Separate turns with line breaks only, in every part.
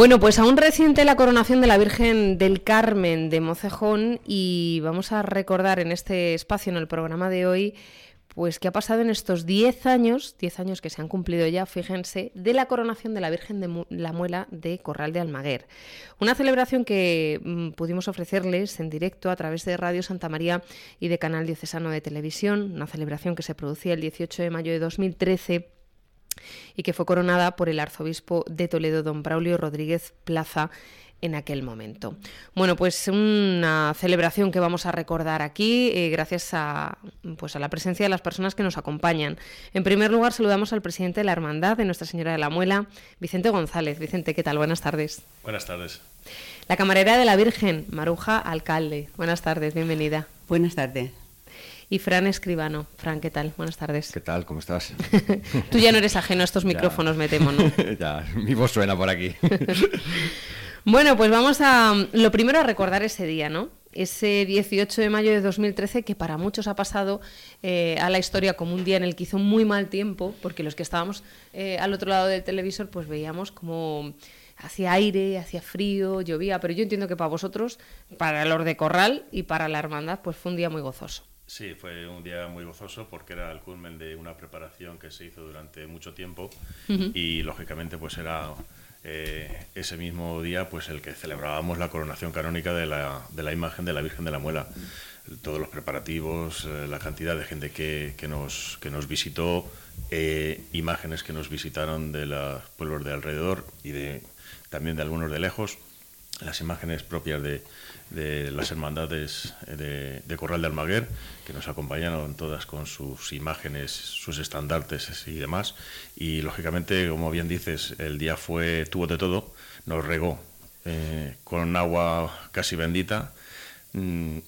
Bueno, pues aún reciente la coronación de la Virgen del Carmen de Mocejón y vamos a recordar en este espacio, en el programa de hoy, pues qué ha pasado en estos 10 años, 10 años que se han cumplido ya, fíjense, de la coronación de la Virgen de la Muela de Corral de Almaguer. Una celebración que mm, pudimos ofrecerles en directo a través de Radio Santa María y de Canal Diocesano de Televisión, una celebración que se producía el 18 de mayo de 2013 y que fue coronada por el arzobispo de Toledo, don Braulio Rodríguez Plaza, en aquel momento. Bueno, pues una celebración que vamos a recordar aquí eh, gracias a, pues a la presencia de las personas que nos acompañan. En primer lugar, saludamos al presidente de la Hermandad de Nuestra Señora de la Muela, Vicente González. Vicente, ¿qué tal? Buenas tardes.
Buenas tardes.
La camarera de la Virgen, Maruja Alcalde. Buenas tardes, bienvenida.
Buenas tardes
y Fran Escribano. Fran, ¿qué tal? Buenas tardes.
¿Qué tal? ¿Cómo estás?
Tú ya no eres ajeno a estos micrófonos, me temo, ¿no?
ya, mi voz suena por aquí.
bueno, pues vamos a lo primero a recordar ese día, ¿no? Ese 18 de mayo de 2013 que para muchos ha pasado eh, a la historia como un día en el que hizo muy mal tiempo, porque los que estábamos eh, al otro lado del televisor pues veíamos como hacía aire, hacía frío, llovía, pero yo entiendo que para vosotros, para los de Corral y para la hermandad, pues fue un día muy gozoso.
Sí, fue un día muy gozoso porque era el culmen de una preparación que se hizo durante mucho tiempo y lógicamente pues era eh, ese mismo día pues el que celebrábamos la coronación canónica de la, de la imagen de la Virgen de la Muela. Todos los preparativos, eh, la cantidad de gente que, que, nos, que nos visitó, eh, imágenes que nos visitaron de los pueblos de alrededor y de, también de algunos de lejos, las imágenes propias de, de las hermandades de, Corral de Almaguer, que nos acompañaron todas con sus imágenes, sus estandartes y demás. Y lógicamente, como bien dices, el día fue tuvo de todo, nos regó eh, con agua casi bendita. Mm,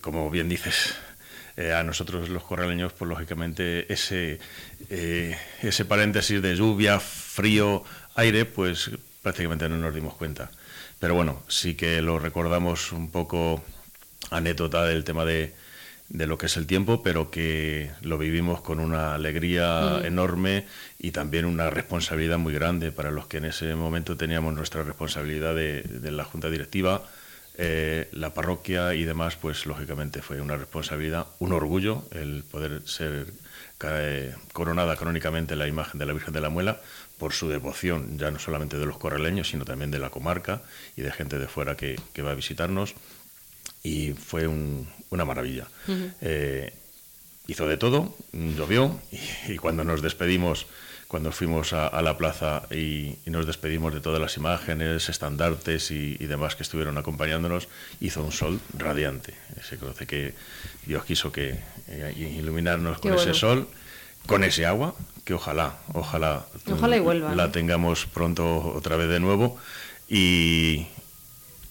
como bien dices, eh, a nosotros los corraleños, pues lógicamente ese, eh, ese paréntesis de lluvia, frío, aire, pues prácticamente no nos dimos cuenta. Pero bueno, sí que lo recordamos un poco anécdota del tema de, de lo que es el tiempo, pero que lo vivimos con una alegría enorme y también una responsabilidad muy grande para los que en ese momento teníamos nuestra responsabilidad de, la Junta Directiva, eh, la parroquia y demás, pues lógicamente fue una responsabilidad, un orgullo el poder ser eh, coronada canónicamente la imagen de la Virgen de la Muela, por su devoción, ya no solamente de los correleños, sino también de la comarca y de gente de fuera que, va a visitarnos. Y fue una maravilla. Eh, hizo de todo, llovió, y, cuando nos despedimos, cuando fuimos a, la plaza y, nos despedimos de todas las imágenes, estandartes y, demás que estuvieron acompañándonos, hizo un sol radiante. Se conoce que Dios quiso que eh, iluminarnos con ese sol con ese agua, que ojalá, ojalá, la tengamos pronto otra vez de nuevo. Y,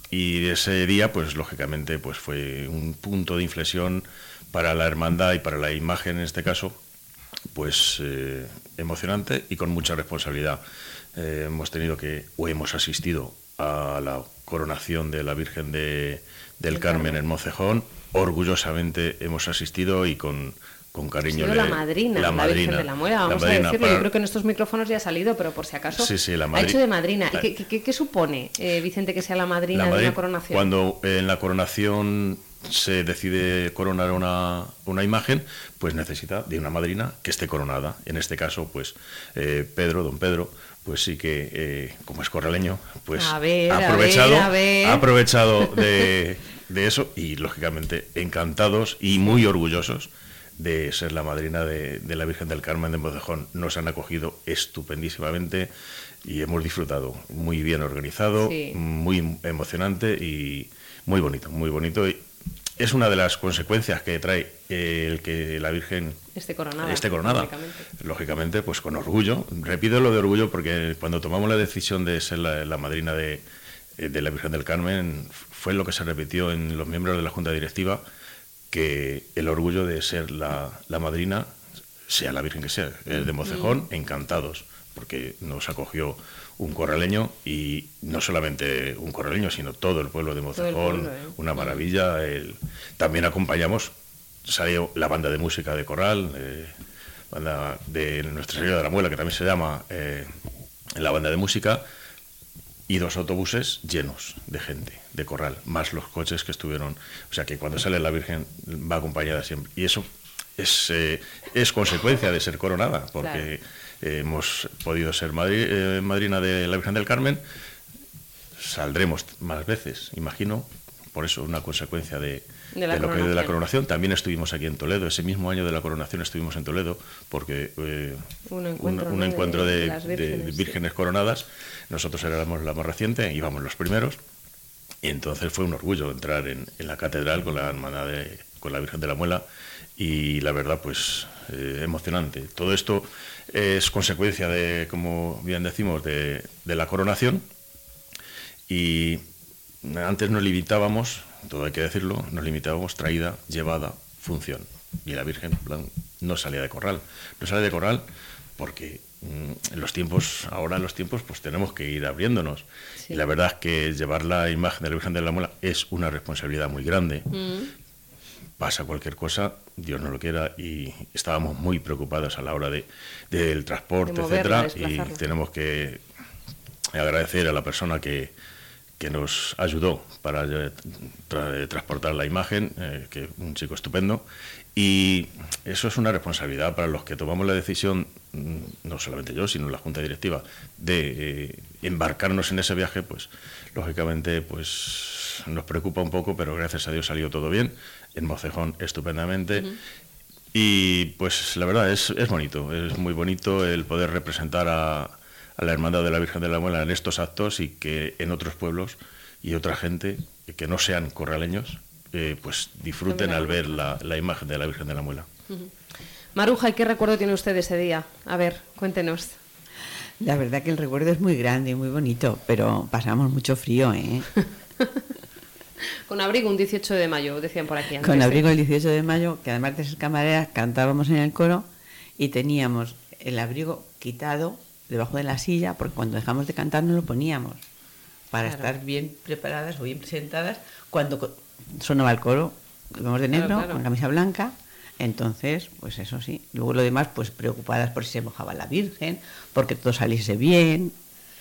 y ese día, pues lógicamente, pues fue un punto de inflexión para la hermandad y para la imagen en este caso, pues eh, emocionante y con mucha responsabilidad. Eh, hemos tenido que, o hemos asistido a la coronación de la Virgen de, del Carmen en Mocejón. Orgullosamente hemos asistido y con, con cariño.
la madrina, la, Virgen de la Muela, vamos a decirlo. Yo creo que en estos micrófonos ya ha salido, pero por si acaso ha hecho de madrina. ¿Y qué, supone, eh, Vicente, que sea la madrina de una coronación?
Cuando en la coronación se decide coronar una, una, imagen, pues necesita de una madrina que esté coronada. En este caso, pues eh, Pedro, don Pedro, pues sí que, eh, como es corraleño, pues ha aprovechado, ha aprovechado de de eso y, lógicamente, encantados y muy orgullosos de ser la madrina de, de la Virgen del Carmen de Mocejón. Nos han acogido estupendísimamente y hemos disfrutado. Muy bien organizado,
Sí.
muy emocionante y muy bonito, muy bonito. Y es una de las consecuencias que trae el que la Virgen
Esté coronada.
esté coronada.
lógicamente.
Lógicamente, pues con orgullo. Repito lo de orgullo porque cuando tomamos la decisión de ser la, la madrina de, de la Virgen del Carmen, fue lo que se repitió en los miembros de la Junta Directiva, que el orgullo de ser la, la madrina, sea la Virgen que sea, es de Mocejón, encantados, porque nos acogió un corraleño y no solamente un corraleño, sino todo el pueblo de Mocejón,
pueblo, ¿eh?
una maravilla. el- también acompañamos, salió la banda de música de Corral, eh, banda de Nuestra Señora de la Muela, que también se llama eh, la banda de música, y dos autobuses llenos de gente, de Corral, más los coches que estuvieron. O sea que cuando sale la Virgen va acompañada siempre. Y eso es, eh, es consecuencia de ser coronada, porque hemos podido ser madri- eh, madrina de la Virgen del Carmen, saldremos más veces, imagino, por eso una consecuencia de,
De la
de lo que de la
coronación.
También estuvimos aquí en Toledo, ese mismo año de la coronación estuvimos en Toledo, porque eh,
Un encuentro,
un,
¿no?
encuentro
de- vírgenes,
coronadas, nosotros éramos la más reciente, íbamos los primeros, y entonces fue un orgullo entrar en, en la catedral con la hermana de, con la Virgen de la Muela, y la verdad, pues eh, emocionante. Todo esto es consecuencia de, como bien decimos, de, de la coronación, y antes nos limitábamos, todo hay que decirlo, nos limitábamos traída, llevada, función. Y la Virgen plan, no salía de corral. No sale de corral porque mm, en los tiempos, ahora en los tiempos, pues tenemos que ir abriéndonos.
Sí.
Y la verdad es que llevar la imagen de la Virgen de la Muela es una responsabilidad muy grande.
Mm.
Pasa cualquier cosa, Dios no lo quiera, y estábamos muy preocupados a la hora de, del transporte,
De moverla,
etcétera, y tenemos que agradecer a la persona que, que nos ayudó para eh, tra- transportar la imagen, eh, que un chico estupendo. Y eso es una responsabilidad para los que tomamos la decisión, mm, no solamente yo, sino la Junta Directiva, de eh, embarcarnos en ese viaje, pues lógicamente pues nos preocupa un poco, pero gracias a Dios salió todo bien, en Mocejón estupendamente. Y pues la verdad es, es bonito, es muy bonito el poder representar a, a la Hermandad de la Virgen de la Muela en estos actos y que en otros pueblos y otra gente que no sean corraleños eh, pues disfruten al ver la, la imagen de la Virgen de la Muela.
Maruja, ¿y qué recuerdo tiene usted de ese día? A ver, cuéntenos.
La verdad que el recuerdo es muy grande y muy bonito, pero pasamos mucho frío, ¿eh?
Con abrigo un 18 de mayo, decían por aquí antes.
Con
¿eh?
abrigo el 18 de mayo, que además de ser camarera, cantábamos en el coro y teníamos el abrigo quitado debajo de la silla, porque cuando dejamos de cantar no lo poníamos, para
Claro.
estar bien preparadas o bien presentadas cuando sonaba el coro, íbamos de negro,
claro.
con camisa blanca, entonces, pues eso sí. Luego lo demás, pues preocupadas por si se mojaba la Virgen, porque todo saliese bien,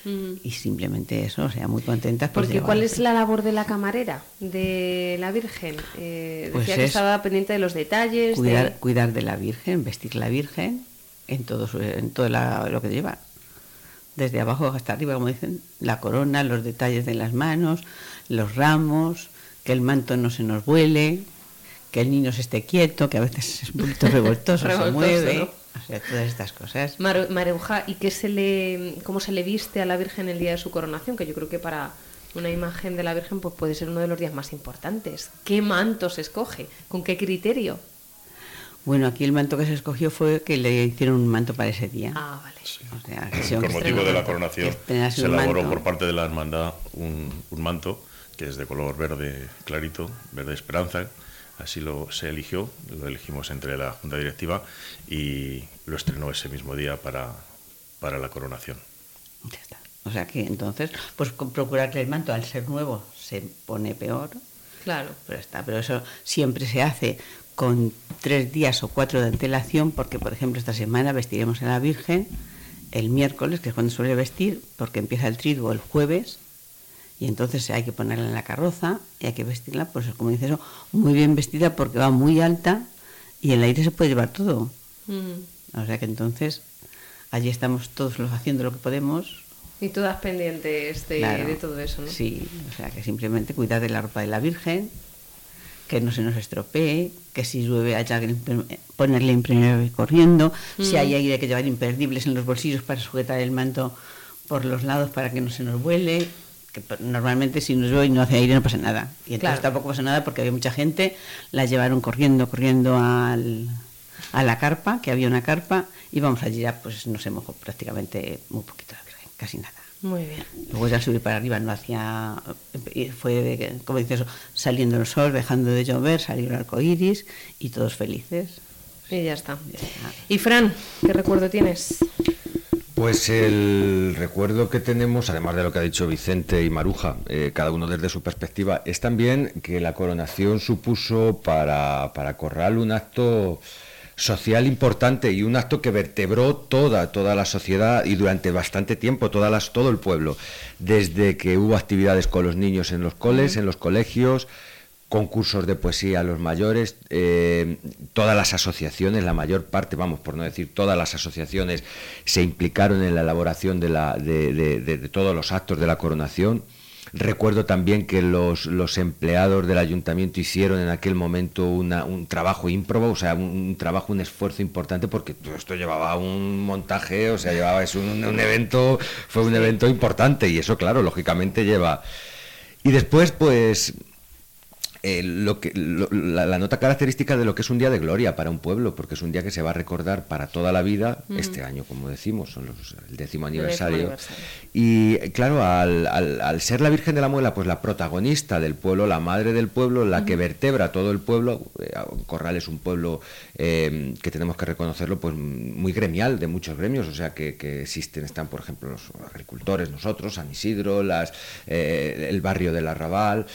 Mm.
y simplemente eso, o sea, muy contentas. pues,
Porque ¿cuál es la labor de la camarera, de la Virgen? Eh,
Pues
decía que estaba pendiente de los detalles.
cuidar,
de-
cuidar de la Virgen, vestir la Virgen en todo, su- en todo la- lo que lleva. Desde abajo hasta arriba, como dicen, la corona, los detalles de las manos, los ramos, que el manto no se nos vuele, que el niño se esté quieto, que a veces es un poquito revoltoso, se mueve,
¿no?
o sea, todas estas cosas.
Maru- Maruja, ¿y qué se le, cómo se le viste a la Virgen el día de su coronación? Que yo creo que para una imagen de la Virgen pues puede ser uno de los días más importantes. ¿Qué manto se escoge? ¿Con qué criterio?
Bueno, aquí el manto que se escogió fue que le hicieron un manto para ese día.
Ah, vale.
O sea, que se-
Con motivo de la coronación
estrenase
se elaboró por parte de la hermandad un, un manto que es de color verde clarito, verde esperanza. Así lo se eligió, lo elegimos entre la junta directiva y lo estrenó ese mismo día para, para la coronación.
Ya está. O sea que entonces, pues con procurar que el manto al ser nuevo se pone peor,
Claro.
pero está. Pero eso siempre se hace con tres días o cuatro de antelación, porque por ejemplo esta semana vestiremos a la Virgen el miércoles, que es cuando suele vestir, porque empieza el triduo el jueves, y entonces hay que ponerla en la carroza y hay que vestirla, pues como dice eso, muy bien vestida porque va muy alta y el aire se puede llevar todo.
Mm.
O sea que entonces allí estamos todos los haciendo lo que podemos
Y todas pendientes de,
Claro.
de todo eso, ¿no?
Sí, o sea que simplemente cuidar de la ropa de la Virgen que no se nos estropee, que si llueve haya que ponerle impermeable corriendo, si hay aire hay que llevar imperdibles en los bolsillos para sujetar el manto por los lados para que no se nos vuele, que normalmente si nos llueve y no hace aire no pasa nada. Y entonces tampoco pasa nada porque había mucha gente, la llevaron corriendo, corriendo al, a la carpa, que había una carpa, y vamos allí ya pues no se mojó prácticamente muy poquito casi nada.
Muy bien.
Luego ya subir para arriba no hacía, fue, como dices, saliendo el sol, dejando de llover, salió el arco iris y todos felices.
Y ya está. Y Fran, ¿qué recuerdo tienes?
Pues el recuerdo que tenemos, además de lo que ha dicho Vicente y Maruja, eh, cada uno desde su perspectiva, es también que la coronación supuso para, para Corral un acto social importante y un acto que vertebró toda, toda la sociedad y durante bastante tiempo, todas las, todo el pueblo, desde que hubo actividades con los niños en los coles, en los colegios, concursos de poesía a los mayores, eh, todas las asociaciones, la mayor parte, vamos, por no decir todas las asociaciones, se implicaron en la elaboración de, la, de todos los actos de la coronación. Recuerdo también que los, los empleados del ayuntamiento hicieron en aquel momento una, un trabajo ímprobo, o sea, un, trabajo, un esfuerzo importante, porque esto llevaba un montaje, o sea, llevaba es un, un evento, fue un evento importante y eso, claro, lógicamente lleva. Y después, pues, eh, lo que, la, nota característica de lo que es un día de gloria para un pueblo, porque es un día que se va a recordar para toda la vida, este año, como decimos, son los, el décimo aniversario. Y claro, al, al, ser la Virgen de la Muela, pues la protagonista del pueblo, la madre del pueblo, la que vertebra todo el pueblo, eh, Corral es un pueblo eh, que tenemos que reconocerlo, pues muy gremial, de muchos gremios, o sea que, que existen, están por ejemplo los agricultores, nosotros, San Isidro, las, el barrio del Arrabal,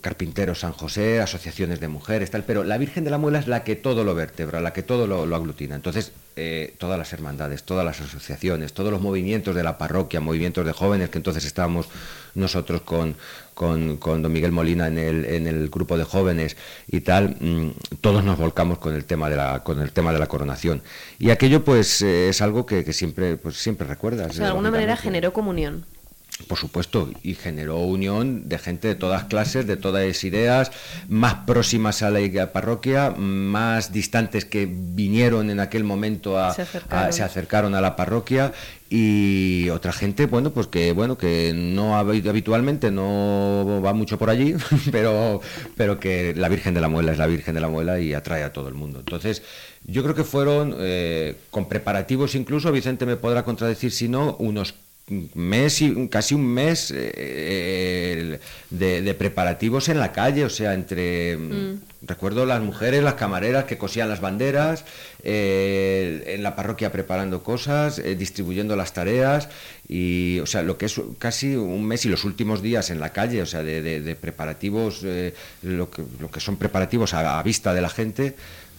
carpinteros San José, asociaciones de mujeres, tal, pero la Virgen de la Muela es la que todo lo vertebra, la que todo lo, aglutina. Entonces, eh, todas las hermandades, todas las asociaciones, todos los movimientos de la parroquia, movimientos de jóvenes, que entonces estábamos nosotros con, con, don Miguel Molina en el, en el grupo de jóvenes y tal, mm, todos nos volcamos con el tema de la, con el tema de la coronación. Y aquello pues eh, es algo que, siempre, pues, siempre recuerdas.
de alguna manera generó comunión
por supuesto, y generó unión de gente de todas clases, de todas ideas, más próximas a la parroquia, más distantes que vinieron en aquel momento a se acercaron a, la parroquia y otra gente, bueno, pues que bueno que no habitualmente no va mucho por allí, pero pero que la Virgen de la Muela es la Virgen de la Muela y atrae a todo el mundo. Entonces, yo creo que fueron eh, con preparativos incluso, Vicente me podrá contradecir si no, unos mes y casi un mes eh, de, preparativos en la calle, o sea, entre mm. recuerdo las mujeres, las camareras que cosían las banderas, eh, en la parroquia preparando cosas, eh, distribuyendo las tareas y, o sea, lo que es casi un mes y los últimos días en la calle, o sea, de, preparativos, lo que, lo, que, son preparativos a vista de la gente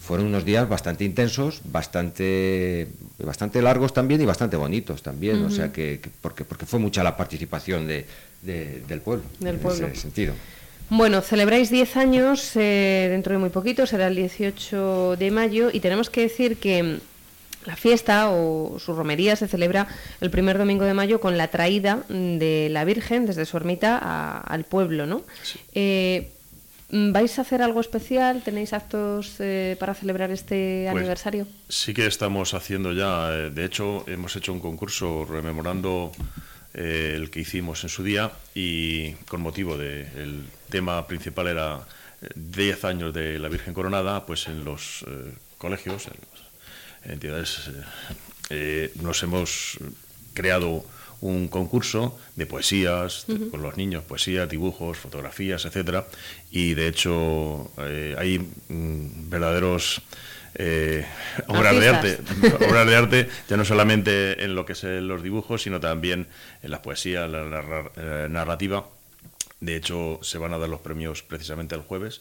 fueron unos días bastante intensos, bastante, bastante largos también y bastante bonitos también, o sea que, porque, porque fue mucha la participación de, del pueblo,
del pueblo.
en ese sentido.
Bueno, celebráis 10 años eh, dentro de muy poquito, será el 18 de mayo y tenemos que decir que la fiesta o su romería se celebra el primer domingo de mayo con la traída de la Virgen desde su ermita al pueblo, ¿no? Eh, ¿Vais a hacer algo especial? ¿Tenéis actos eh, para celebrar este pues aniversario?
Sí que estamos haciendo ya. Eh, de hecho, hemos hecho un concurso rememorando eh, el que hicimos en su día y con motivo del tema principal era 10 años de la Virgen Coronada, pues en los colegios, en las entidades, nos hemos creado un concurso de poesías con los niños, poesías, dibujos, fotografías, etcétera, y de hecho eh, hay mm, verdaderos eh, obras de arte, obras de arte ya no solamente en lo que es los dibujos, sino también en la poesía, la, eh, narrativa. De hecho, se van a dar los premios precisamente el jueves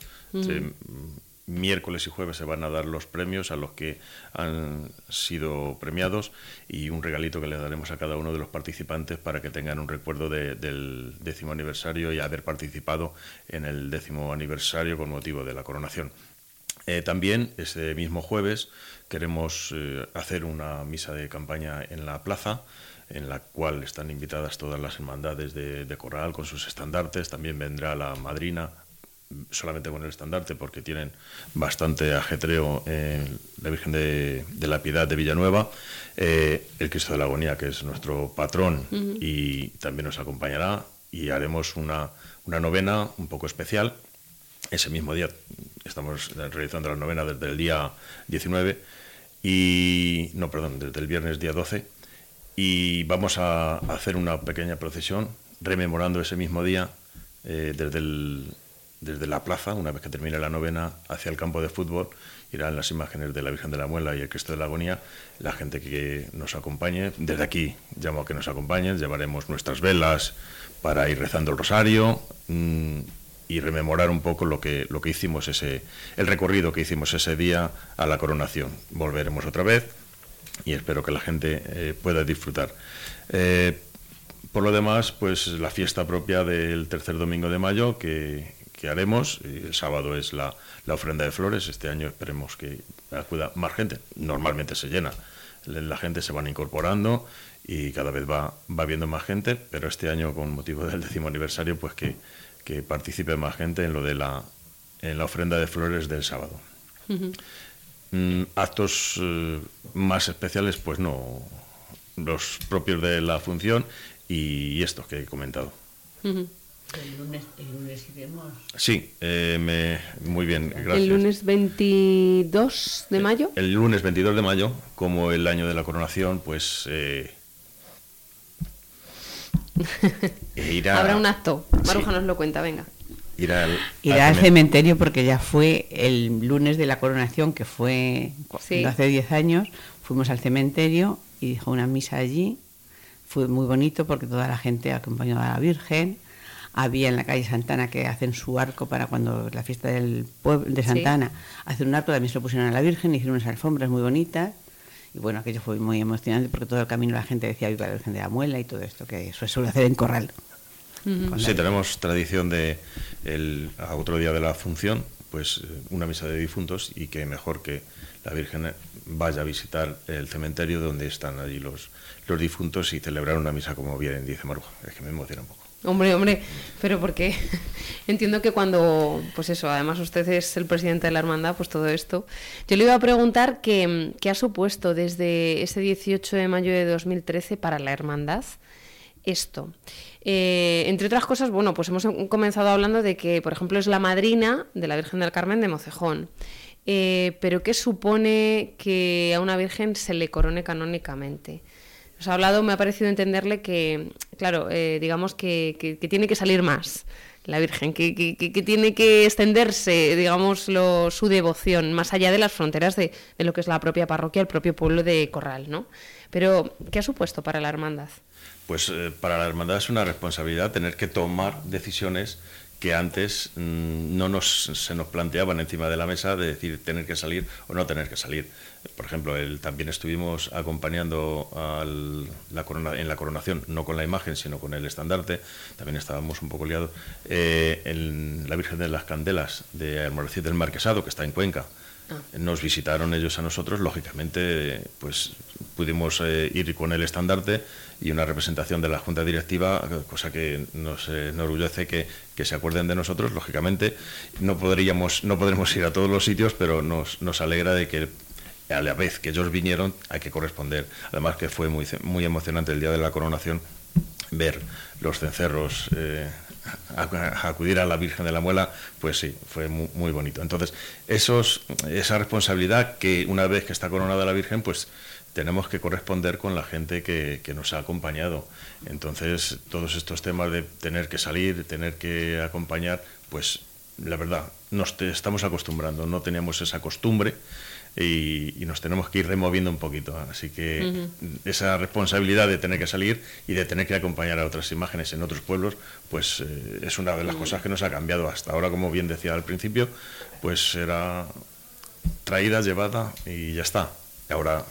miércoles y jueves se van a dar los premios a los que han sido premiados y un regalito que le daremos a cada uno de los participantes para que tengan un recuerdo del décimo aniversario y haber participado en el décimo aniversario con motivo de la coronación. Eh, también ese mismo jueves queremos eh, hacer una misa de campaña en la plaza en la cual están invitadas todas las hermandades de, de Corral con sus estandartes. También vendrá la madrina solamente con el estandarte, porque tienen bastante ajetreo en la Virgen de, la Piedad de Villanueva, eh, el Cristo de la Agonía, que es nuestro patrón, y también nos acompañará, y haremos una, una novena un poco especial. Ese mismo día estamos realizando la novena desde el día 19 y no, perdón, desde el viernes día 12 y vamos a hacer una pequeña procesión rememorando ese mismo día eh, desde, el, desde la plaza, una vez que termine la novena, hacia el campo de fútbol, irán las imágenes de la Virgen de la Muela y el Cristo de la Agonía, la gente que nos acompañe, desde aquí llamo a que nos acompañen, llevaremos nuestras velas para ir rezando el rosario mm, y rememorar un poco lo que, lo que hicimos ese, el recorrido que hicimos ese día a la coronación. Volveremos otra vez y espero que la gente eh, pueda disfrutar. Eh, por lo demás, pues la fiesta propia del tercer domingo de mayo que, haremos, el sábado es la, ofrenda de flores, este año esperemos que acuda más gente, normalmente se llena, la gente se van incorporando y cada vez va, va viendo más gente, pero este año con motivo del décimo aniversario, pues que, participe más gente en lo de la, en la ofrenda de flores del sábado. Mm, actos eh, más especiales, pues no, los propios de la función y estos que he comentado.
El lunes, iremos.
Sí, eh, muy bien, gracias.
¿El lunes 22 de mayo?
El, lunes 22 de mayo, como el año de la coronación, pues... Eh,
Habrá un acto. Maruja nos lo cuenta, venga
irá al, Irá al cementerio porque ya fue el lunes de la coronación, que fue hace 10 años, fuimos al cementerio y dijo una misa allí. Fue muy bonito porque toda la gente acompañó a la Virgen. Había en la calle Santana que hacen su arco para cuando la fiesta del pueblo de Santana hacen un arco, también se lo pusieron a la Virgen, hicieron unas alfombras muy bonitas. Y bueno, aquello fue muy emocionante porque todo el camino la gente decía viva la Virgen de la Muela y todo esto que eso suele hacer en Corral.
Sí, tenemos tradición de el otro día de la función, pues eh, una misa de difuntos y que mejor que la Virgen vaya a visitar el cementerio donde están allí los, los difuntos y celebrar una misa como bien dice Maruja. Es que me emociona un poco.
Hombre, hombre, pero porque entiendo que cuando, pues eso, además usted es el presidente de la hermandad, pues todo esto. Yo le iba a preguntar qué, qué ha supuesto desde ese 18 de mayo de 2013 para la hermandad esto. Eh, entre otras cosas, bueno, pues hemos comenzado hablando de que, por ejemplo, es la madrina de la Virgen del Carmen de Mocejón. Eh, pero ¿qué supone que a una virgen se le corone canónicamente? Nos ha hablado, me ha parecido entenderle que, claro, eh, digamos que, tiene que salir más la Virgen, que, tiene que extenderse, digamos, su devoción más allá de las fronteras de, de, lo que es la propia parroquia, el propio pueblo de Corral, ¿no? Pero, ¿qué ha supuesto para la hermandad?
pues eh, para la hermandad es una responsabilidad tener que tomar decisiones que antes mm, no nos, se nos planteaban encima de la mesa de decir tener que salir o no tener que salir. Por ejemplo, el, también estuvimos acompañando la en la coronación, no con la imagen, sino con el estandarte, también estábamos un poco liados, eh, en la Virgen de las Candelas de Almoracid del Marquesado, que está en Cuenca. Ah. Nos visitaron ellos a nosotros, lógicamente, pues pudimos eh, ir con el estandarte y una representación de la Junta Directiva, cosa que nos enorgullece que, que se acuerden de nosotros, lógicamente. No, podríamos, no podremos ir a todos los sitios, pero nos, nos alegra de que a la vez que ellos vinieron hay que corresponder. Además que fue muy, muy emocionante el día de la coronación ver los cencerros. Eh, acudir a la Virgen de la Muela, pues sí, fue muy, bonito. Entonces, esos, esa responsabilidad que una vez que está coronada la Virgen, pues tenemos que corresponder con la gente que, nos ha acompañado. Entonces, todos estos temas de tener que salir, tener que acompañar, pues la verdad, nos estamos acostumbrando, no teníamos esa costumbre y, nos tenemos que ir removiendo un poquito. Así que esa responsabilidad de tener que salir y de tener que acompañar a otras imágenes en otros pueblos, pues eh, es una de las cosas que nos ha cambiado hasta ahora, como bien decía al principio, pues era traída, llevada y ya está. Ahora,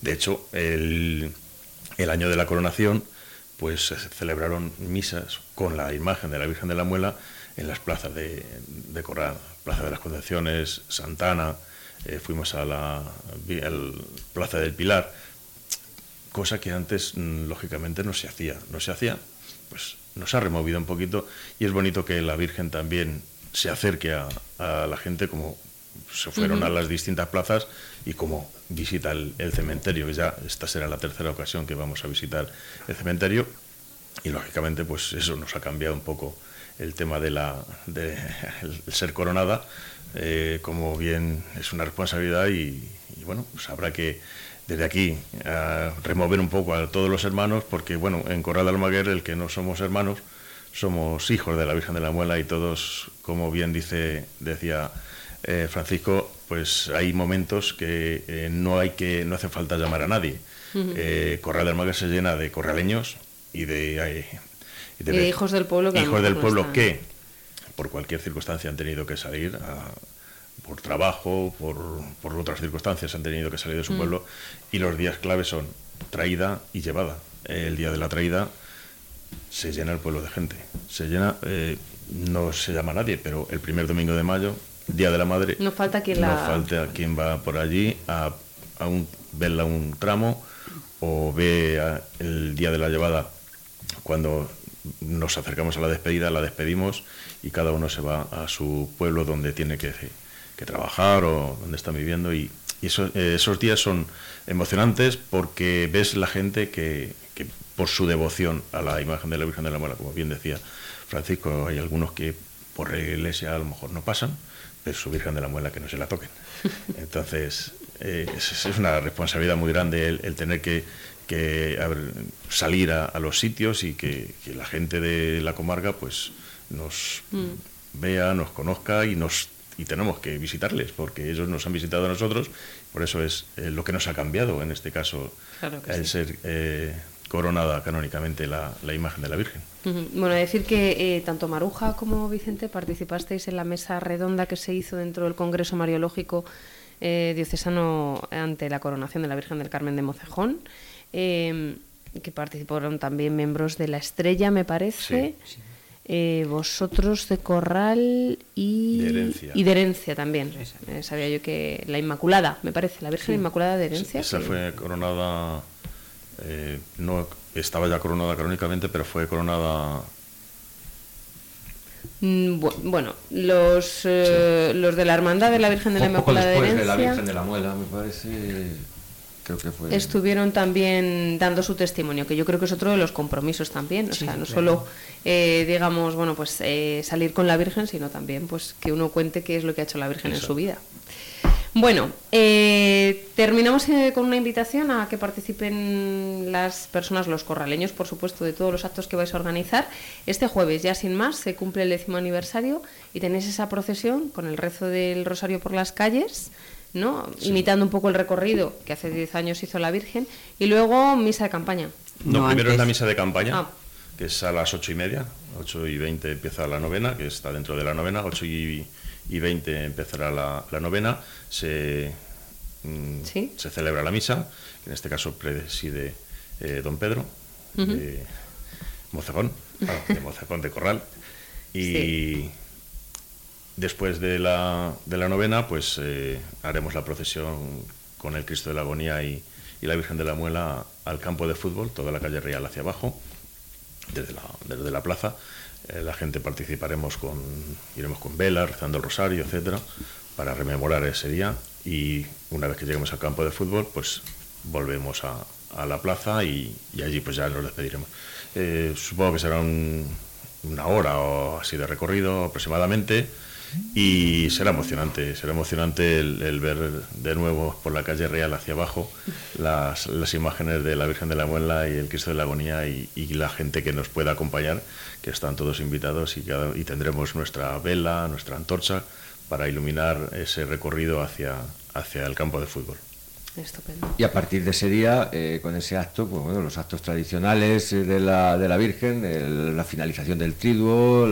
de hecho, el, año de la coronación, pues se celebraron misas con la imagen de la Virgen de la Muela en las plazas de, de Corral, Plaza de las Concepciones, Santana, eh, fuimos a la Plaza del Pilar, cosa que antes mm, lógicamente no se hacía, no se hacía, pues nos ha removido un poquito y es bonito que la Virgen también se acerque a, la gente como se fueron a las distintas plazas y como visita el, cementerio, ya esta será la tercera ocasión que vamos a visitar el cementerio y lógicamente pues eso nos ha cambiado un poco el tema de la de ser coronada. Eh, como bien es una responsabilidad y, bueno pues habrá que desde aquí remover un poco a todos los hermanos porque bueno en Corral de Almaguer el que no somos hermanos somos hijos de la Virgen de la Muela y todos como bien dice decía eh, Francisco pues hay momentos que eh, no hay que no hace falta llamar a nadie. Corral de Almaguer se llena de corraleños y de,
de, hijos del pueblo
que, hijos del pueblo que por cualquier circunstancia han tenido que salir por trabajo, por, otras circunstancias han tenido que salir de su mm. pueblo. Y los días claves son traída y llevada. El día de la traída se llena el pueblo de gente, se llena, eh, no se llama nadie, pero el primer domingo de mayo, Día de la Madre,
no falta quien,
no falta quien va por allí a, a un, verla un tramo o ve el día de la llevada. Cuando nos acercamos a la despedida, la despedimos y cada uno se va a su pueblo donde tiene que, trabajar o donde está viviendo. Y, eh, esos días son emocionantes porque ves la gente que, por su devoción a la imagen de la Virgen de la Muela, como bien decía Francisco, hay algunos que por la iglesia a lo mejor no pasan, su Virgen de la Muela que no se la toquen. Entonces, eh, es, una responsabilidad muy grande el tener que que salir a, los sitios y que, la gente de la comarca pues nos mm. vea, nos conozca y nos y tenemos que visitarles porque ellos nos han visitado a nosotros, por eso es eh, lo que nos ha cambiado en este caso el ser eh, coronada canónicamente la, imagen de la Virgen.
Bueno, decir que eh, tanto Maruja como Vicente participasteis en la mesa redonda que se hizo dentro del Congreso Mariológico Diocesano ante la coronación de la Virgen del Carmen de Mocejón. Em, que participaron también miembros de La Estrella, me parece. Eh, vosotros de Corral y de Herencia, también. Eh, sabía yo que la Inmaculada, me parece, la Virgen Inmaculada de Herencia.
Esa fue coronada, eh, no estaba ya coronada canónicamente, pero fue coronada.
Mm, bueno, los, los de la Hermandad de la Virgen de la Inmaculada de
la Virgen de la Muela, me parece
estuvieron también dando su testimonio, que yo creo que es otro de los compromisos también, o sea, no solo eh, digamos, bueno, pues eh, salir con la Virgen, sino también pues que uno cuente qué es lo que ha hecho la Virgen en su vida. Bueno, eh, terminamos con una invitación a que participen las personas, los corraleños, por supuesto, de todos los actos que vais a organizar. Este jueves, ya sin más, se cumple el décimo aniversario y tenéis esa procesión con el rezo del rosario por las calles ¿no? Imitando un poco el recorrido que hace 10 años hizo la Virgen. Y luego misa de campaña.
No, primero es la misa de campaña, ah. que es a las 8 y media. 8 y 20 empieza la novena, que está dentro de la novena. 8 y, y 20 empezará la, novena. Se, mm, se celebra la misa, que en este caso preside eh, don Pedro, de Mocejón, de Mocejón de Corral. Y. Después de la, de la novena, pues eh, haremos la procesión con el Cristo de la Agonía y, la Virgen de la Muela al campo de fútbol, toda la calle Real hacia abajo, desde la, desde la plaza. Eh, la gente participaremos con, iremos con velas, rezando el rosario, etcétera, para rememorar ese día. Y una vez que lleguemos al campo de fútbol, pues volvemos a, la plaza y, allí pues ya nos despediremos. Eh, supongo que será una hora o así de recorrido aproximadamente y será emocionante, será emocionante el, ver de nuevo por la calle Real hacia abajo las, las, imágenes de la Virgen de la Muela y el Cristo de la Agonía y, la gente que nos pueda acompañar, que están todos invitados y, y tendremos nuestra vela, nuestra antorcha para iluminar ese recorrido hacia, hacia el campo de fútbol.
Y a partir de ese día, eh, con ese acto, pues bueno, los actos tradicionales eh, de la, de la Virgen, la finalización del triduo,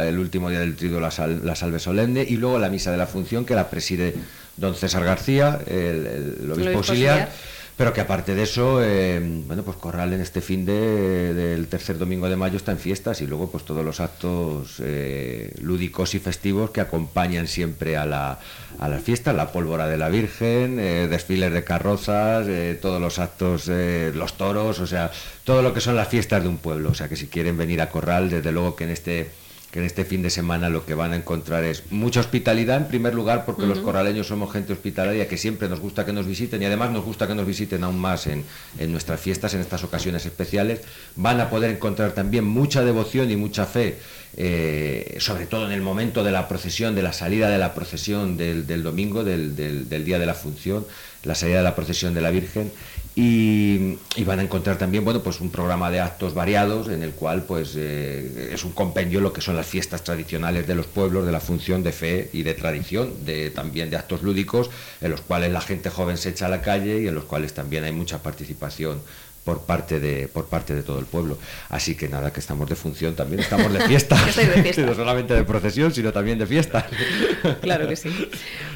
el último día del triduo, la, la, salve solemne, y luego la misa de la función que la preside don César García, el, obispo auxiliar pero que aparte de eso, eh, bueno, pues Corral en este fin de, del tercer domingo de mayo está en fiestas y luego pues todos los actos eh, lúdicos y festivos que acompañan siempre a la, a las fiestas, la pólvora de la Virgen, eh, desfiles de carrozas, todos los actos, los toros, o sea, todo lo que son las fiestas de un pueblo. O sea que si quieren venir a Corral, desde luego que en este que en este fin de semana lo que van a encontrar es mucha hospitalidad en primer lugar porque los corraleños somos gente hospitalaria que siempre nos gusta que nos visiten y además nos gusta que nos visiten aún más en, en nuestras fiestas, en estas ocasiones especiales. Van a poder encontrar también mucha devoción y mucha fe eh, sobre todo en el momento de la procesión, de la salida de la procesión del, domingo, del, del, día de la función, la salida de la procesión de la Virgen. Y, van a encontrar también bueno pues un programa de actos variados en el cual pues eh, es un compendio lo que son las fiestas tradicionales de los pueblos de la función de fe y de tradición de también de actos lúdicos en los cuales la gente joven se echa a la calle y en los cuales también hay mucha participación por parte de por parte de todo el pueblo. Así que nada, que estamos de función también, estamos de fiesta. no solamente de procesión, sino también de fiesta.
claro que sí.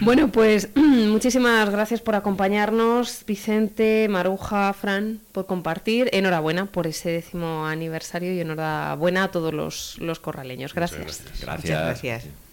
Bueno, pues muchísimas gracias por acompañarnos, Vicente, Maruja, Fran, por compartir. Enhorabuena por ese décimo aniversario y enhorabuena a todos los, los corraleños. Gracias.
gracias. gracias.